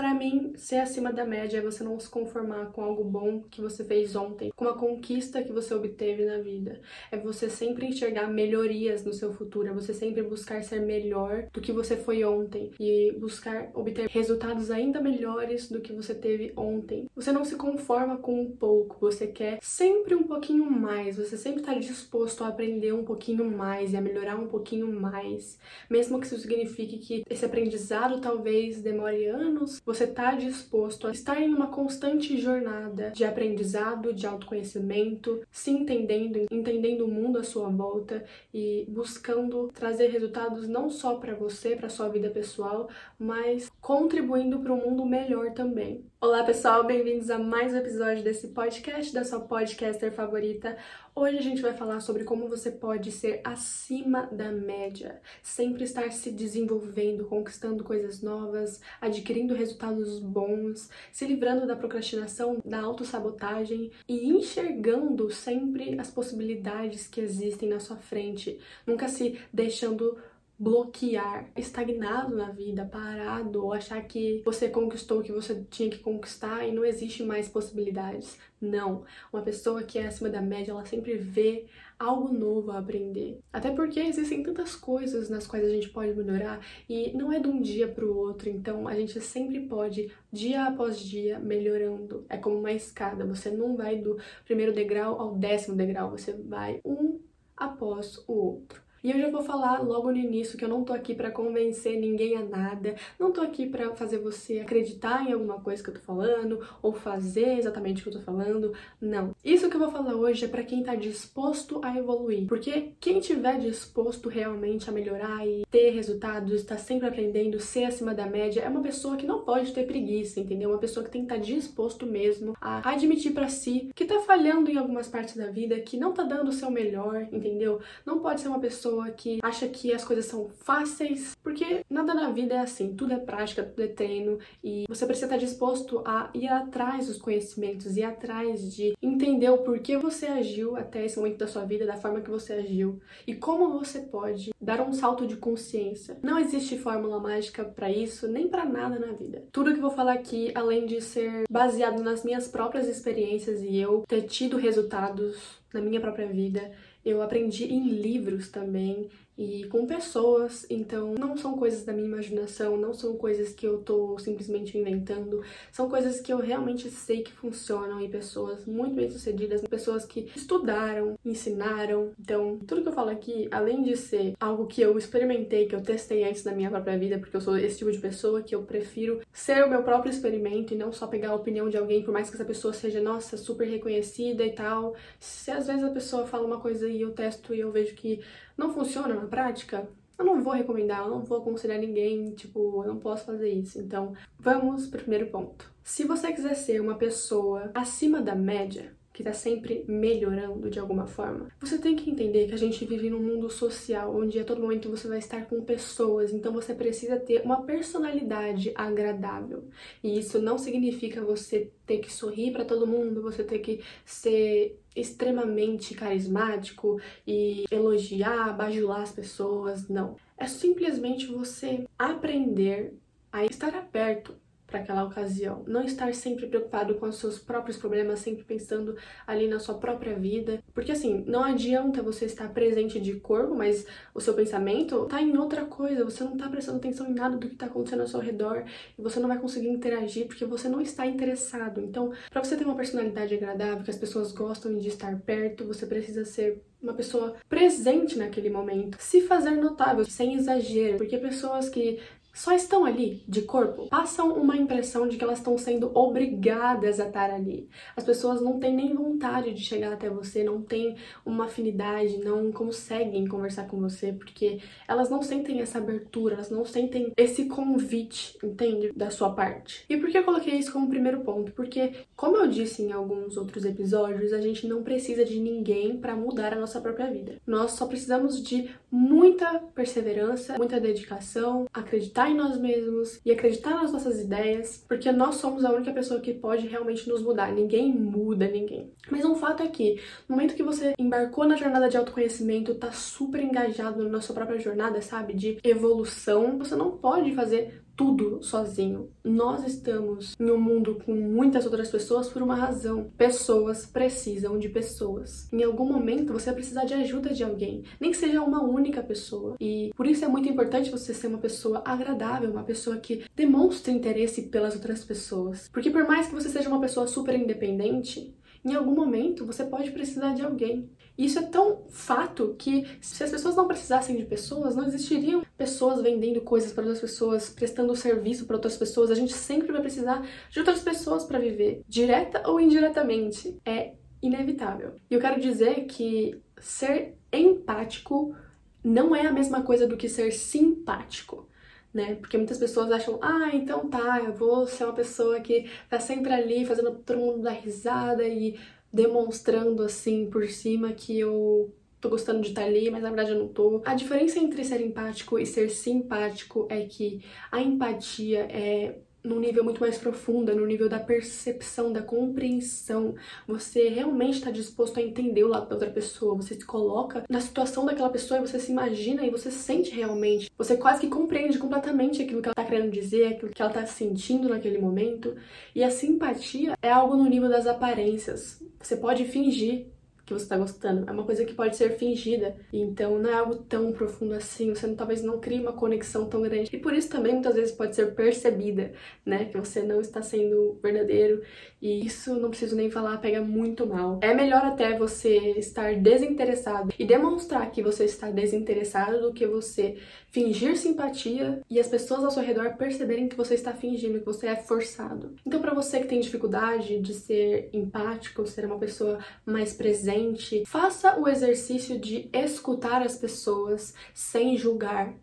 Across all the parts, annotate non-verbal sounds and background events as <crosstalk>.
para Mim, ser acima da média é você não se conformar com algo bom que você fez ontem, com uma conquista que você obteve na vida. É você sempre enxergar melhorias no seu futuro, é você sempre buscar ser melhor do que você foi ontem e buscar obter resultados ainda melhores do que você teve ontem. Você não se conforma com um pouco, você quer sempre um pouquinho mais, você sempre está disposto a aprender um pouquinho mais e a melhorar um pouquinho mais, mesmo que isso signifique que esse aprendizado talvez demore anos, você está disposto a estar em uma constante jornada de aprendizado, de autoconhecimento, se entendendo, entendendo o mundo à sua volta e buscando trazer resultados não só para você, para sua vida pessoal, mas contribuindo para um mundo melhor também. Olá, pessoal, bem-vindos a mais um episódio desse podcast da sua podcaster favorita. Hoje a gente vai falar sobre como você pode ser acima da média, sempre estar se desenvolvendo, conquistando coisas novas, adquirindo resultados bons, se livrando da procrastinação, da autossabotagem e enxergando sempre as possibilidades que existem na sua frente, nunca se deixando bloquear, estagnado na vida, parado, ou achar que você conquistou o que você tinha que conquistar e não existe mais possibilidades. Não. Uma pessoa que é acima da média, ela sempre vê algo novo a aprender. Até porque existem tantas coisas nas quais a gente pode melhorar e não é de um dia para o outro, então a gente sempre pode, dia após dia, melhorando. É como uma escada, você não vai do primeiro degrau ao décimo degrau, você vai um após o outro. E eu já vou falar logo no início que eu não tô aqui para convencer ninguém a nada, não tô aqui para fazer você acreditar em alguma coisa que eu tô falando ou fazer exatamente o que eu tô falando. Não. Isso que eu vou falar hoje é para quem tá disposto a evoluir, porque quem tiver disposto realmente a melhorar e ter resultados, tá sempre aprendendo, ser acima da média, é uma pessoa que não pode ter preguiça, entendeu? Uma pessoa que tem que estar tá disposto mesmo a admitir para si que tá falhando em algumas partes da vida, que não tá dando o seu melhor, entendeu? Não pode ser uma pessoa pessoa que acha que as coisas são fáceis, porque nada na vida é assim, tudo é prática, tudo é treino e você precisa estar disposto a ir atrás dos conhecimentos, ir atrás de entender o porquê você agiu até esse momento da sua vida, da forma que você agiu e como você pode dar um salto de consciência. Não existe fórmula mágica para isso, nem para nada na vida. Tudo que vou falar aqui, além de ser baseado nas minhas próprias experiências e eu ter tido resultados na minha própria vida, eu aprendi em livros também e com pessoas, então não são coisas da minha imaginação, não são coisas que eu tô simplesmente inventando, são coisas que eu realmente sei que funcionam e pessoas muito bem sucedidas, pessoas que estudaram, ensinaram. Então, tudo que eu falo aqui, além de ser algo que eu experimentei, que eu testei antes na minha própria vida, porque eu sou esse tipo de pessoa que eu prefiro ser o meu próprio experimento e não só pegar a opinião de alguém, por mais que essa pessoa seja, nossa, super reconhecida e tal. Se às vezes a pessoa fala uma coisa e eu testo e eu vejo que não funciona na prática, eu não vou recomendar, eu não vou aconselhar ninguém, tipo, eu não posso fazer isso. Então, vamos pro primeiro ponto. Se você quiser ser uma pessoa acima da média, que está sempre melhorando de alguma forma. Você tem que entender que a gente vive num mundo social onde a todo momento você vai estar com pessoas, então você precisa ter uma personalidade agradável. E isso não significa você ter que sorrir para todo mundo, você ter que ser extremamente carismático e elogiar, bajular as pessoas, não. É simplesmente você aprender a estar aberto para aquela ocasião. Não estar sempre preocupado com os seus próprios problemas, sempre pensando ali na sua própria vida. Porque assim, não adianta você estar presente de corpo, mas o seu pensamento tá em outra coisa. Você não tá prestando atenção em nada do que tá acontecendo ao seu redor e você não vai conseguir interagir porque você não está interessado. Então, para você ter uma personalidade agradável, que as pessoas gostam de estar perto, você precisa ser uma pessoa presente naquele momento, se fazer notável, sem exagero, porque pessoas que só estão ali de corpo, passam uma impressão de que elas estão sendo obrigadas a estar ali. As pessoas não têm nem vontade de chegar até você, não têm uma afinidade, não conseguem conversar com você, porque elas não sentem essa abertura, elas não sentem esse convite, entende? Da sua parte. E por que eu coloquei isso como primeiro ponto? Porque, como eu disse em alguns outros episódios, a gente não precisa de ninguém para mudar a nossa própria vida. Nós só precisamos de muita perseverança, muita dedicação, acreditar em nós mesmos e acreditar nas nossas ideias, porque nós somos a única pessoa que pode realmente nos mudar. Ninguém muda ninguém. Mas um fato é que, no momento que você embarcou na jornada de autoconhecimento, tá super engajado na sua própria jornada, sabe? De evolução, você não pode fazer tudo sozinho. Nós estamos um mundo com muitas outras pessoas por uma razão. Pessoas precisam de pessoas. Em algum momento você vai precisar de ajuda de alguém, nem que seja uma única pessoa. E por isso é muito importante você ser uma pessoa agradável, uma pessoa que demonstre interesse pelas outras pessoas. Porque por mais que você seja uma pessoa super independente, em algum momento você pode precisar de alguém. E isso é tão fato que se as pessoas não precisassem de pessoas, não existiriam pessoas vendendo coisas para outras pessoas, prestando serviço para outras pessoas. A gente sempre vai precisar de outras pessoas para viver, direta ou indiretamente. É inevitável. E eu quero dizer que ser empático não é a mesma coisa do que ser simpático né? Porque muitas pessoas acham, ah, então tá, eu vou ser uma pessoa que tá sempre ali fazendo todo mundo dar risada e demonstrando assim por cima que eu tô gostando de estar tá ali, mas na verdade eu não tô. A diferença entre ser empático e ser simpático é que a empatia é num nível muito mais profundo, no nível da percepção, da compreensão. Você realmente está disposto a entender o lado da outra pessoa. Você se coloca na situação daquela pessoa e você se imagina e você sente realmente. Você quase que compreende completamente aquilo que ela está querendo dizer, aquilo que ela está sentindo naquele momento. E a simpatia é algo no nível das aparências. Você pode fingir que você tá gostando. É uma coisa que pode ser fingida. Então não é algo tão profundo assim. Você não, talvez não crie uma conexão tão grande. E por isso também muitas vezes pode ser percebida, né? Que você não está sendo verdadeiro. E isso não preciso nem falar, pega muito mal. É melhor até você estar desinteressado e demonstrar que você está desinteressado do que você fingir simpatia e as pessoas ao seu redor perceberem que você está fingindo, que você é forçado. Então, para você que tem dificuldade de ser empático, ser uma pessoa mais presente, faça o exercício de escutar as pessoas sem julgar,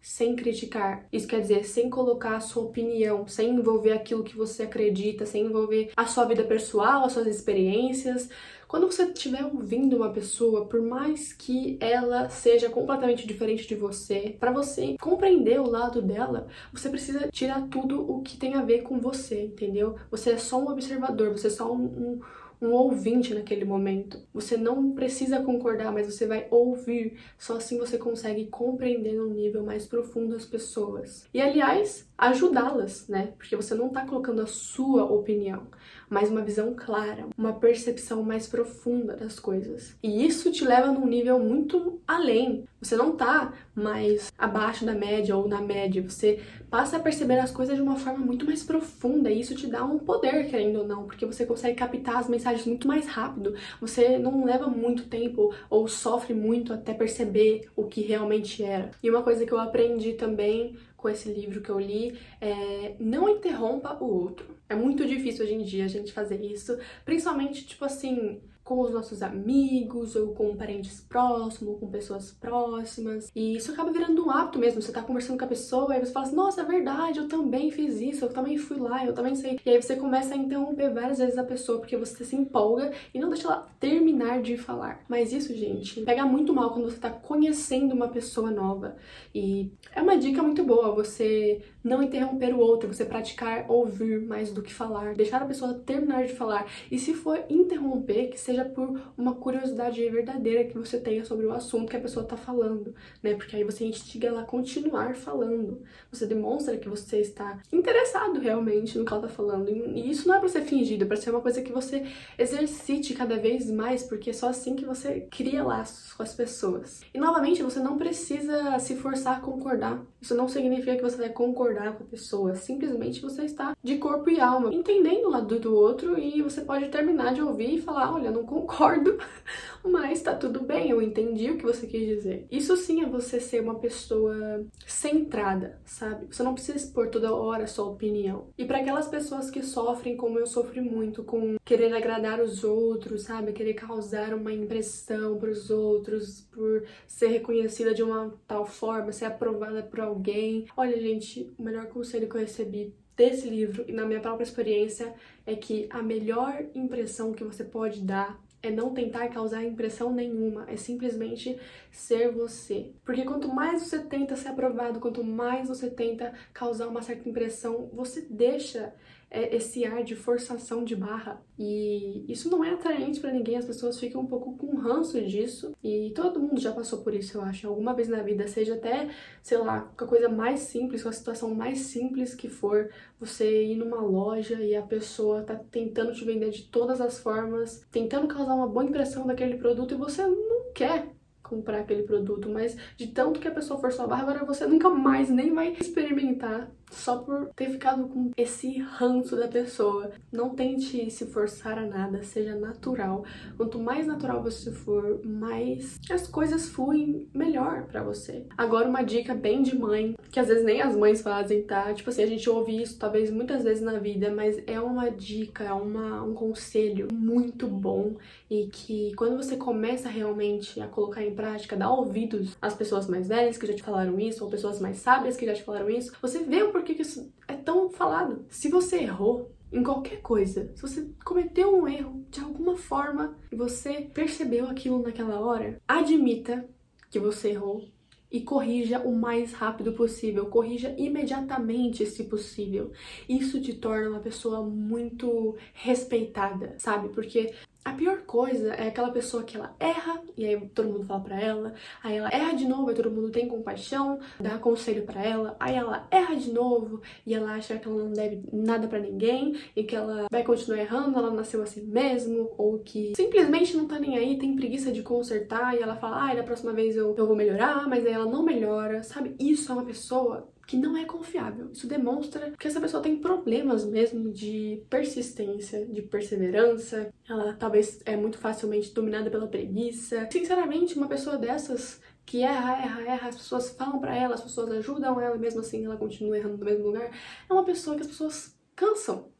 sem criticar. Isso quer dizer, sem colocar a sua opinião, sem envolver aquilo que você acredita, sem envolver a sua vida pessoal, as suas experiências, quando você estiver ouvindo uma pessoa, por mais que ela seja completamente diferente de você, para você compreender o lado dela, você precisa tirar tudo o que tem a ver com você, entendeu? Você é só um observador, você é só um, um um ouvinte naquele momento. Você não precisa concordar, mas você vai ouvir. Só assim você consegue compreender num nível mais profundo as pessoas. E aliás, ajudá-las, né? Porque você não tá colocando a sua opinião mas uma visão clara, uma percepção mais profunda das coisas. E isso te leva num nível muito além. Você não tá mais abaixo da média ou na média, você passa a perceber as coisas de uma forma muito mais profunda e isso te dá um poder, querendo ou não, porque você consegue captar as mensagens muito mais rápido. Você não leva muito tempo ou sofre muito até perceber o que realmente era. E uma coisa que eu aprendi também com esse livro que eu li é não interrompa o outro. É muito difícil hoje em dia a gente fazer isso, principalmente, tipo assim, com os nossos amigos, ou com parentes próximos, ou com pessoas próximas. E isso acaba virando um hábito mesmo. Você tá conversando com a pessoa, e você fala assim, nossa, é verdade, eu também fiz isso, eu também fui lá, eu também sei. E aí você começa a interromper várias vezes a pessoa, porque você se empolga e não deixa ela terminar de falar. Mas isso, gente, pega muito mal quando você tá conhecendo uma pessoa nova. E é uma dica muito boa você não interromper o outro, você praticar ouvir mais do que falar, deixar a pessoa terminar de falar. E se for interromper, que seja seja por uma curiosidade verdadeira que você tenha sobre o assunto que a pessoa está falando, né? Porque aí você instiga ela a continuar falando. Você demonstra que você está interessado realmente no que ela está falando. E isso não é para ser fingido, é para ser uma coisa que você exercite cada vez mais, porque é só assim que você cria laços com as pessoas. E novamente, você não precisa se forçar a concordar. Isso não significa que você vai concordar com a pessoa, simplesmente você está de corpo e alma, entendendo o lado do outro e você pode terminar de ouvir e falar: olha, não concordo, <laughs> mas tá tudo bem, eu entendi o que você quis dizer. Isso sim é você ser uma pessoa centrada, sabe? Você não precisa expor toda hora a sua opinião. E para aquelas pessoas que sofrem, como eu sofri muito, com querer agradar os outros, sabe? Querer causar uma impressão para os outros, por ser reconhecida de uma tal forma, ser aprovada por alguém. Olha, gente, o melhor conselho que eu recebi desse livro e na minha própria experiência é que a melhor impressão que você pode dar é não tentar causar impressão nenhuma, é simplesmente ser você. Porque quanto mais você tenta ser aprovado, quanto mais você tenta causar uma certa impressão, você deixa esse ar de forçação de barra. E isso não é atraente para ninguém, as pessoas ficam um pouco com ranço disso. E todo mundo já passou por isso, eu acho, alguma vez na vida, seja até, sei lá, com a coisa mais simples, com a situação mais simples que for, você ir numa loja e a pessoa tá tentando te vender de todas as formas, tentando causar uma boa impressão daquele produto e você não quer comprar aquele produto, mas de tanto que a pessoa forçou a barra, agora você nunca mais nem vai experimentar só por ter ficado com esse ranço da pessoa. Não tente se forçar a nada, seja natural. Quanto mais natural você for, mais as coisas fluem melhor para você. Agora uma dica bem de mãe, que às vezes nem as mães fazem, tá? Tipo assim, a gente ouve isso talvez muitas vezes na vida, mas é uma dica, é uma, um conselho muito bom e que quando você começa realmente a colocar em prática, dar ouvidos às pessoas mais velhas que já te falaram isso, ou pessoas mais sábias que já te falaram isso, você vê o porquê que isso é tão falado. Se você errou em qualquer coisa, se você cometeu um erro de alguma forma e você percebeu aquilo naquela hora, admita que você errou e corrija o mais rápido possível, corrija imediatamente se possível. Isso te torna uma pessoa muito respeitada, sabe? Porque a pior coisa é aquela pessoa que ela erra e aí todo mundo fala pra ela, aí ela erra de novo e todo mundo tem compaixão, dá conselho para ela, aí ela erra de novo e ela acha que ela não deve nada para ninguém e que ela vai continuar errando, ela nasceu assim mesmo, ou que simplesmente não tá nem aí, tem preguiça de consertar e ela fala, ah, da próxima vez eu, eu vou melhorar, mas aí ela não melhora, sabe? Isso é uma pessoa que não é confiável. Isso demonstra que essa pessoa tem problemas mesmo de persistência, de perseverança. Ela talvez é muito facilmente dominada pela preguiça. Sinceramente, uma pessoa dessas que erra, erra, erra, as pessoas falam para ela, as pessoas ajudam ela, e mesmo assim ela continua errando no mesmo lugar, é uma pessoa que as pessoas cansam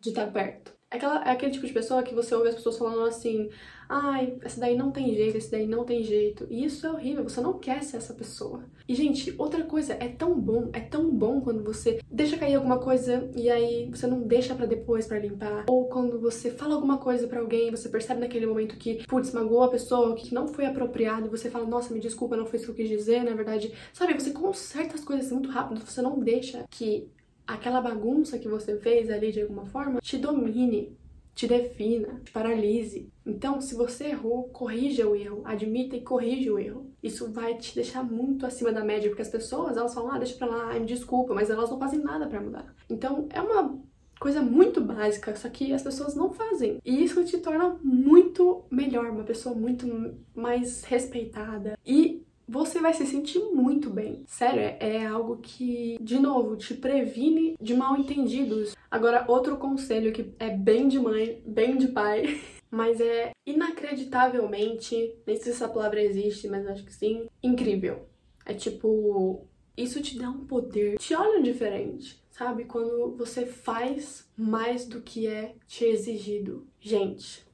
de estar perto. Aquela, é aquele tipo de pessoa que você ouve as pessoas falando assim, ai, esse daí não tem jeito, esse daí não tem jeito. E isso é horrível, você não quer ser essa pessoa. E, gente, outra coisa, é tão bom, é tão bom quando você deixa cair alguma coisa e aí você não deixa para depois para limpar. Ou quando você fala alguma coisa para alguém, você percebe naquele momento que, putz, magoou a pessoa, que não foi apropriado, e você fala, nossa, me desculpa, não foi isso que eu quis dizer, na verdade. Sabe, você conserta as coisas muito rápido, você não deixa que aquela bagunça que você fez ali de alguma forma te domine, te defina, te paralise. Então, se você errou, corrija o erro, admita e corrija o erro. Isso vai te deixar muito acima da média, porque as pessoas, elas falam, ah, deixa pra lá, me desculpa, mas elas não fazem nada para mudar. Então, é uma coisa muito básica, só que as pessoas não fazem. E isso te torna muito melhor, uma pessoa muito mais respeitada. E você vai se sentir muito bem. Sério, é, é algo que, de novo, te previne de mal entendidos. Agora, outro conselho que é bem de mãe, bem de pai, <laughs> mas é inacreditavelmente, nem sei se essa palavra existe, mas acho que sim, incrível. É tipo, isso te dá um poder, te olha diferente, sabe? Quando você faz mais do que é te exigido. Gente,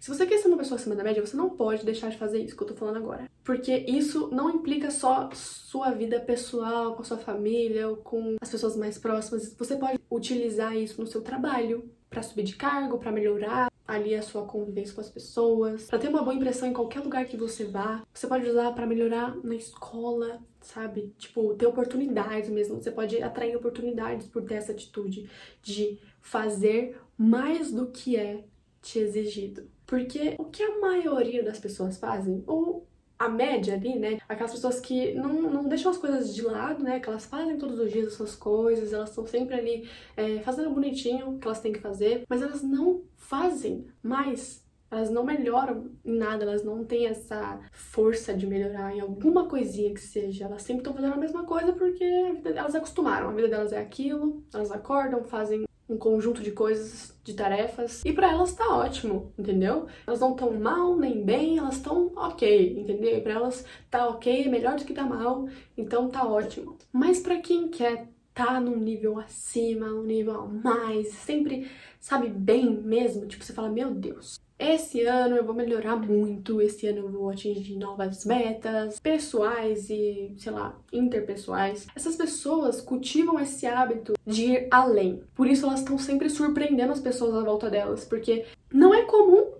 se você quer ser uma pessoa acima da média, você não pode deixar de fazer isso que eu tô falando agora. Porque isso não implica só sua vida pessoal, com a sua família ou com as pessoas mais próximas. Você pode utilizar isso no seu trabalho, para subir de cargo, para melhorar ali a sua convivência com as pessoas, para ter uma boa impressão em qualquer lugar que você vá. Você pode usar para melhorar na escola, sabe? Tipo, ter oportunidades mesmo. Você pode atrair oportunidades por ter essa atitude de fazer mais do que é te exigido. Porque o que a maioria das pessoas fazem, ou a média ali, né? Aquelas pessoas que não, não deixam as coisas de lado, né? Que elas fazem todos os dias as suas coisas, elas estão sempre ali é, fazendo bonitinho o que elas têm que fazer, mas elas não fazem mais. Elas não melhoram em nada, elas não têm essa força de melhorar em alguma coisinha que seja. Elas sempre estão fazendo a mesma coisa porque elas acostumaram. A vida delas é aquilo, elas acordam, fazem um conjunto de coisas, de tarefas, e para elas tá ótimo, entendeu? Elas não tão mal nem bem, elas estão ok, entendeu? E para elas tá ok, é melhor do que tá mal, então tá ótimo. Mas para quem quer tá num nível acima, um nível a mais, sempre sabe bem mesmo, tipo, você fala, meu Deus, esse ano eu vou melhorar muito, esse ano eu vou atingir novas metas pessoais e, sei lá, interpessoais. Essas pessoas cultivam esse hábito de ir além. Por isso elas estão sempre surpreendendo as pessoas à volta delas, porque não é comum,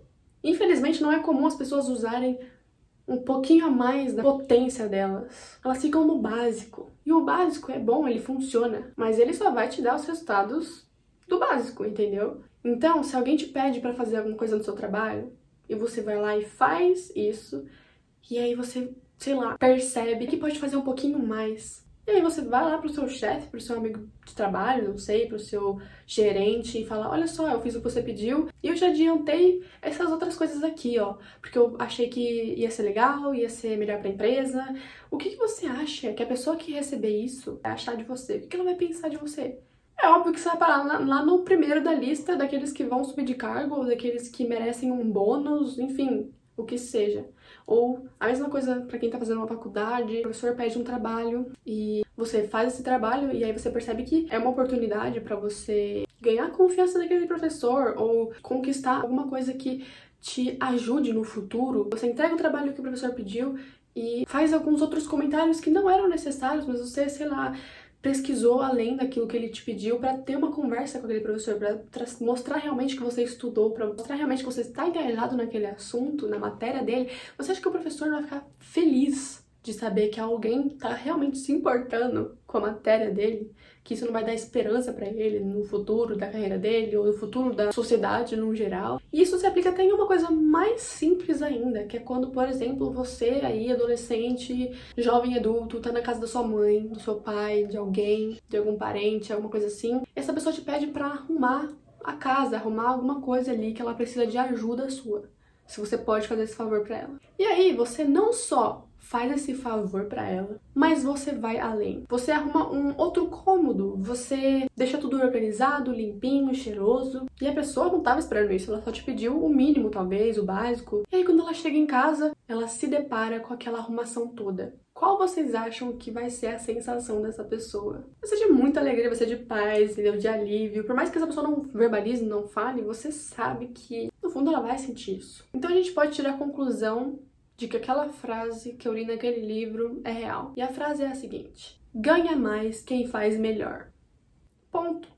infelizmente não é comum as pessoas usarem um pouquinho a mais da potência delas. Elas ficam no básico. E o básico é bom, ele funciona, mas ele só vai te dar os resultados do básico, entendeu? Então, se alguém te pede para fazer alguma coisa no seu trabalho e você vai lá e faz isso, e aí você, sei lá, percebe que pode fazer um pouquinho mais. E aí você vai lá pro seu chefe, pro seu amigo de trabalho, não sei, pro seu gerente e fala: "Olha só, eu fiz o que você pediu e eu já adiantei essas outras coisas aqui, ó, porque eu achei que ia ser legal, ia ser melhor para a empresa". O que, que você acha que a pessoa que receber isso vai achar de você? O que, que ela vai pensar de você? É óbvio que você vai parar lá no primeiro da lista daqueles que vão subir de cargo, daqueles que merecem um bônus, enfim, o que seja. Ou a mesma coisa para quem tá fazendo uma faculdade, o professor pede um trabalho e você faz esse trabalho e aí você percebe que é uma oportunidade para você ganhar a confiança daquele professor ou conquistar alguma coisa que te ajude no futuro. Você entrega o trabalho que o professor pediu e faz alguns outros comentários que não eram necessários, mas você, sei lá, pesquisou além daquilo que ele te pediu para ter uma conversa com aquele professor, para mostrar realmente que você estudou, para mostrar realmente que você está engajado naquele assunto, na matéria dele, você acha que o professor vai ficar feliz de saber que alguém está realmente se importando com a matéria dele? que isso não vai dar esperança para ele no futuro da carreira dele ou no futuro da sociedade no geral. E isso se aplica até em uma coisa mais simples ainda, que é quando, por exemplo, você aí, adolescente, jovem adulto, tá na casa da sua mãe, do seu pai, de alguém, de algum parente, alguma coisa assim, essa pessoa te pede para arrumar a casa, arrumar alguma coisa ali que ela precisa de ajuda sua. Se você pode fazer esse favor para ela. E aí, você não só faz esse favor para ela, mas você vai além. Você arruma um outro cômodo, você deixa tudo organizado, limpinho, cheiroso, e a pessoa não tava esperando isso, ela só te pediu o mínimo, talvez, o básico. E aí quando ela chega em casa, ela se depara com aquela arrumação toda. Qual vocês acham que vai ser a sensação dessa pessoa? Vai ser de muita alegria, vai ser de paz, entendeu? De alívio. Por mais que essa pessoa não verbalize, não fale, você sabe que no fundo ela vai sentir isso. Então a gente pode tirar a conclusão de que aquela frase que eu li naquele livro é real. E a frase é a seguinte: ganha mais quem faz melhor. Ponto.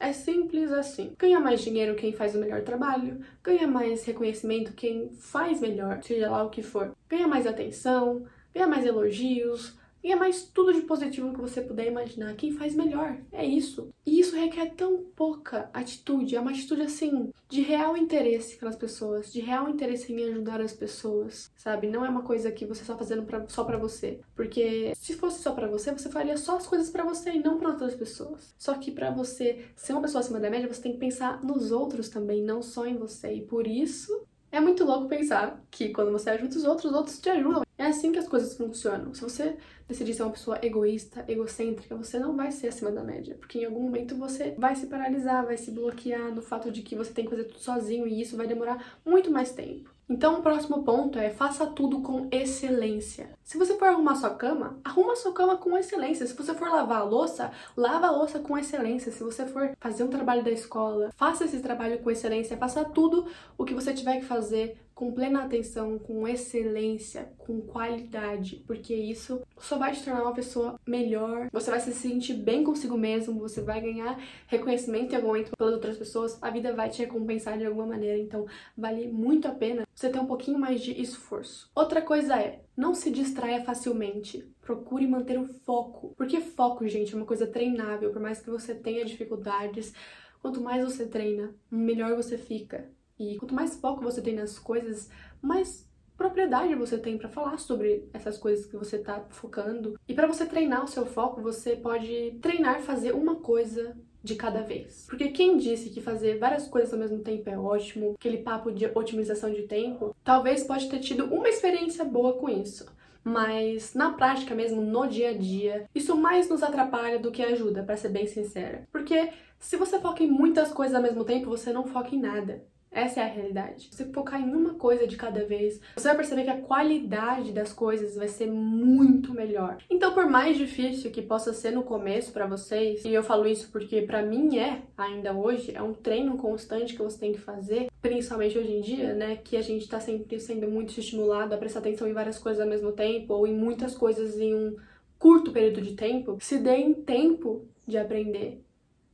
É simples assim. Ganha mais dinheiro quem faz o melhor trabalho, ganha mais reconhecimento quem faz melhor, seja lá o que for. Ganha mais atenção, ganha mais elogios, e é mais tudo de positivo que você puder imaginar. Quem faz melhor, é isso. E isso requer tão pouca atitude, é uma atitude assim, de real interesse pelas pessoas, de real interesse em ajudar as pessoas, sabe? Não é uma coisa que você está fazendo pra, só para você. Porque se fosse só para você, você faria só as coisas para você e não para outras pessoas. Só que para você ser uma pessoa acima da média, você tem que pensar nos outros também, não só em você. E por isso é muito louco pensar que quando você ajuda os outros, os outros te ajudam. É assim que as coisas funcionam. Se você decidir ser uma pessoa egoísta, egocêntrica, você não vai ser acima da média. Porque em algum momento você vai se paralisar, vai se bloquear no fato de que você tem que fazer tudo sozinho e isso vai demorar muito mais tempo. Então, o próximo ponto é faça tudo com excelência. Se você for arrumar sua cama, arruma sua cama com excelência. Se você for lavar a louça, lava a louça com excelência. Se você for fazer um trabalho da escola, faça esse trabalho com excelência. Faça tudo o que você tiver que fazer com plena atenção, com excelência, com qualidade, porque isso só vai te tornar uma pessoa melhor, você vai se sentir bem consigo mesmo, você vai ganhar reconhecimento em algum momento pelas outras pessoas, a vida vai te recompensar de alguma maneira, então vale muito a pena você ter um pouquinho mais de esforço. Outra coisa é, não se distraia facilmente. Procure manter o foco. Porque foco, gente, é uma coisa treinável. Por mais que você tenha dificuldades, quanto mais você treina, melhor você fica. E quanto mais foco você tem nas coisas, mais propriedade você tem para falar sobre essas coisas que você tá focando. E para você treinar o seu foco, você pode treinar fazer uma coisa de cada vez. Porque quem disse que fazer várias coisas ao mesmo tempo é ótimo, aquele papo de otimização de tempo, talvez pode ter tido uma experiência boa com isso. Mas na prática mesmo, no dia a dia, isso mais nos atrapalha do que ajuda, para ser bem sincera. Porque se você foca em muitas coisas ao mesmo tempo, você não foca em nada. Essa é a realidade. Se você focar em uma coisa de cada vez, você vai perceber que a qualidade das coisas vai ser muito melhor. Então, por mais difícil que possa ser no começo para vocês, e eu falo isso porque para mim é ainda hoje, é um treino constante que você tem que fazer, principalmente hoje em dia, né, que a gente tá sempre sendo muito estimulado a prestar atenção em várias coisas ao mesmo tempo ou em muitas coisas em um curto período de tempo, se deem tempo de aprender.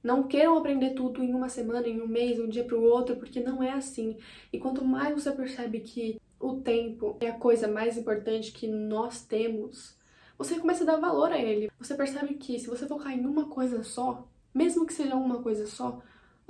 Não queiram aprender tudo em uma semana, em um mês, um dia para o outro, porque não é assim. E quanto mais você percebe que o tempo é a coisa mais importante que nós temos, você começa a dar valor a ele. Você percebe que se você focar em uma coisa só, mesmo que seja uma coisa só,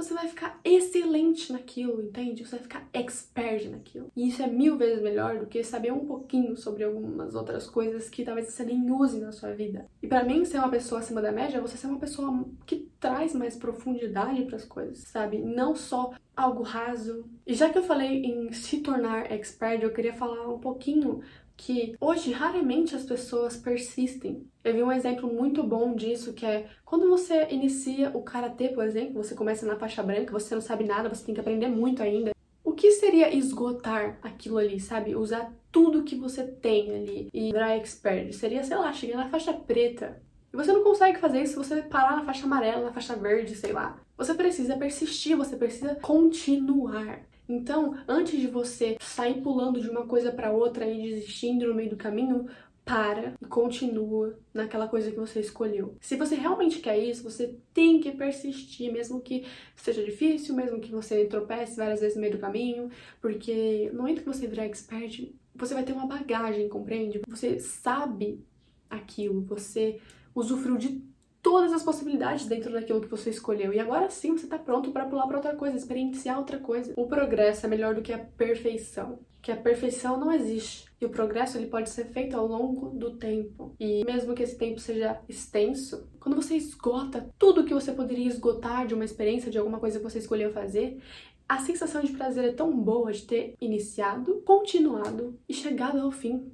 você vai ficar excelente naquilo, entende? Você vai ficar expert naquilo. E isso é mil vezes melhor do que saber um pouquinho sobre algumas outras coisas que talvez você nem use na sua vida. E para mim, ser uma pessoa acima da média é você ser uma pessoa que traz mais profundidade para as coisas, sabe? Não só algo raso. E já que eu falei em se tornar expert, eu queria falar um pouquinho que hoje raramente as pessoas persistem. Eu vi um exemplo muito bom disso, que é quando você inicia o karatê, por exemplo, você começa na faixa branca, você não sabe nada, você tem que aprender muito ainda. O que seria esgotar aquilo ali, sabe? Usar tudo que você tem ali e virar expert. Seria, sei lá, chegar na faixa preta. E você não consegue fazer isso se você parar na faixa amarela, na faixa verde, sei lá. Você precisa persistir, você precisa continuar. Então, antes de você sair pulando de uma coisa para outra e desistindo no meio do caminho, para e continua naquela coisa que você escolheu. Se você realmente quer isso, você tem que persistir, mesmo que seja difícil, mesmo que você tropece várias vezes no meio do caminho, porque no momento que você virar expert, você vai ter uma bagagem, compreende? Você sabe aquilo, você usufruiu de todas as possibilidades dentro daquilo que você escolheu. E agora sim você está pronto para pular para outra coisa, experienciar outra coisa. O progresso é melhor do que a perfeição. Que a perfeição não existe. E o progresso ele pode ser feito ao longo do tempo. E mesmo que esse tempo seja extenso, quando você esgota tudo que você poderia esgotar de uma experiência, de alguma coisa que você escolheu fazer, a sensação de prazer é tão boa de ter iniciado, continuado e chegado ao fim.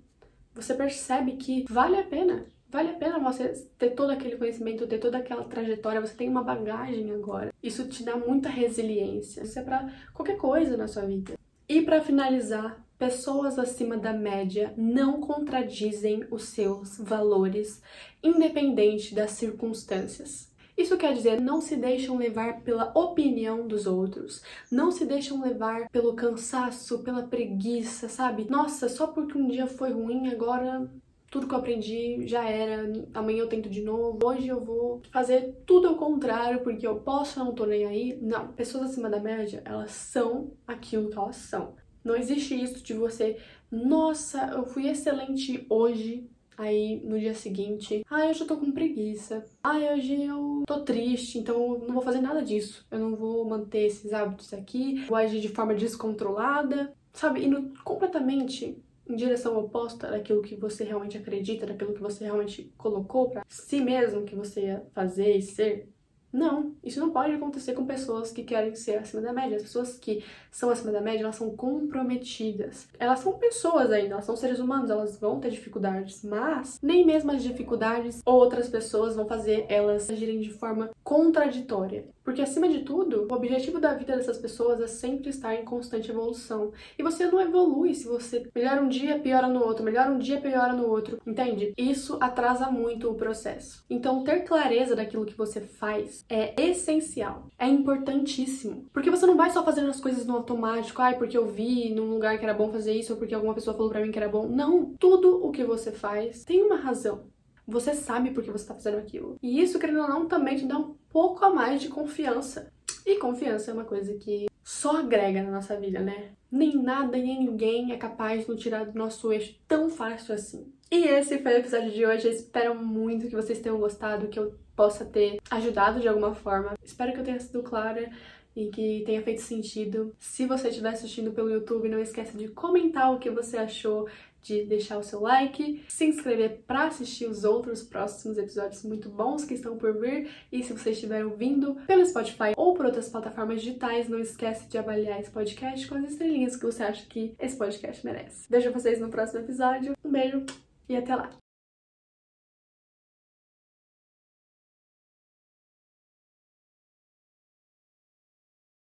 Você percebe que vale a pena Vale a pena você ter todo aquele conhecimento, ter toda aquela trajetória, você tem uma bagagem agora. Isso te dá muita resiliência. Isso é para qualquer coisa na sua vida. E para finalizar, pessoas acima da média não contradizem os seus valores, independente das circunstâncias. Isso quer dizer, não se deixam levar pela opinião dos outros, não se deixam levar pelo cansaço, pela preguiça, sabe? Nossa, só porque um dia foi ruim, agora tudo que eu aprendi já era, amanhã eu tento de novo, hoje eu vou fazer tudo ao contrário porque eu posso, não tô nem aí. Não, pessoas acima da média, elas são aquilo que elas são. Não existe isso de você, nossa, eu fui excelente hoje, Aí no dia seguinte, ah, hoje eu tô com preguiça. Ah, hoje eu tô triste, então eu não vou fazer nada disso. Eu não vou manter esses hábitos aqui, vou agir de forma descontrolada, sabe? Indo completamente em direção oposta daquilo que você realmente acredita, daquilo que você realmente colocou para si mesmo que você ia fazer e ser. Não, isso não pode acontecer com pessoas que querem ser acima da média. As pessoas que são acima da média, elas são comprometidas. Elas são pessoas ainda, elas são seres humanos, elas vão ter dificuldades, mas nem mesmo as dificuldades outras pessoas vão fazer elas agirem de forma contraditória. Porque acima de tudo, o objetivo da vida dessas pessoas é sempre estar em constante evolução. E você não evolui se você melhora um dia, piora no outro, melhora um dia, piora no outro, entende? Isso atrasa muito o processo. Então, ter clareza daquilo que você faz é essencial, é importantíssimo. Porque você não vai só fazendo as coisas no automático, ai, porque eu vi num lugar que era bom fazer isso, ou porque alguma pessoa falou para mim que era bom. Não, tudo o que você faz tem uma razão. Você sabe por que você tá fazendo aquilo. E isso, querendo ou não, também te dá um pouco a mais de confiança. E confiança é uma coisa que só agrega na nossa vida, né? Nem nada nem ninguém é capaz de nos tirar do nosso eixo tão fácil assim. E esse foi o episódio de hoje. Eu espero muito que vocês tenham gostado, que eu possa ter ajudado de alguma forma. Espero que eu tenha sido clara e que tenha feito sentido. Se você estiver assistindo pelo YouTube, não esqueça de comentar o que você achou, de deixar o seu like, se inscrever para assistir os outros próximos episódios muito bons que estão por vir. E se você estiver ouvindo pelo Spotify ou por outras plataformas digitais, não esquece de avaliar esse podcast com as estrelinhas que você acha que esse podcast merece. Vejo vocês no próximo episódio. Um beijo e até lá!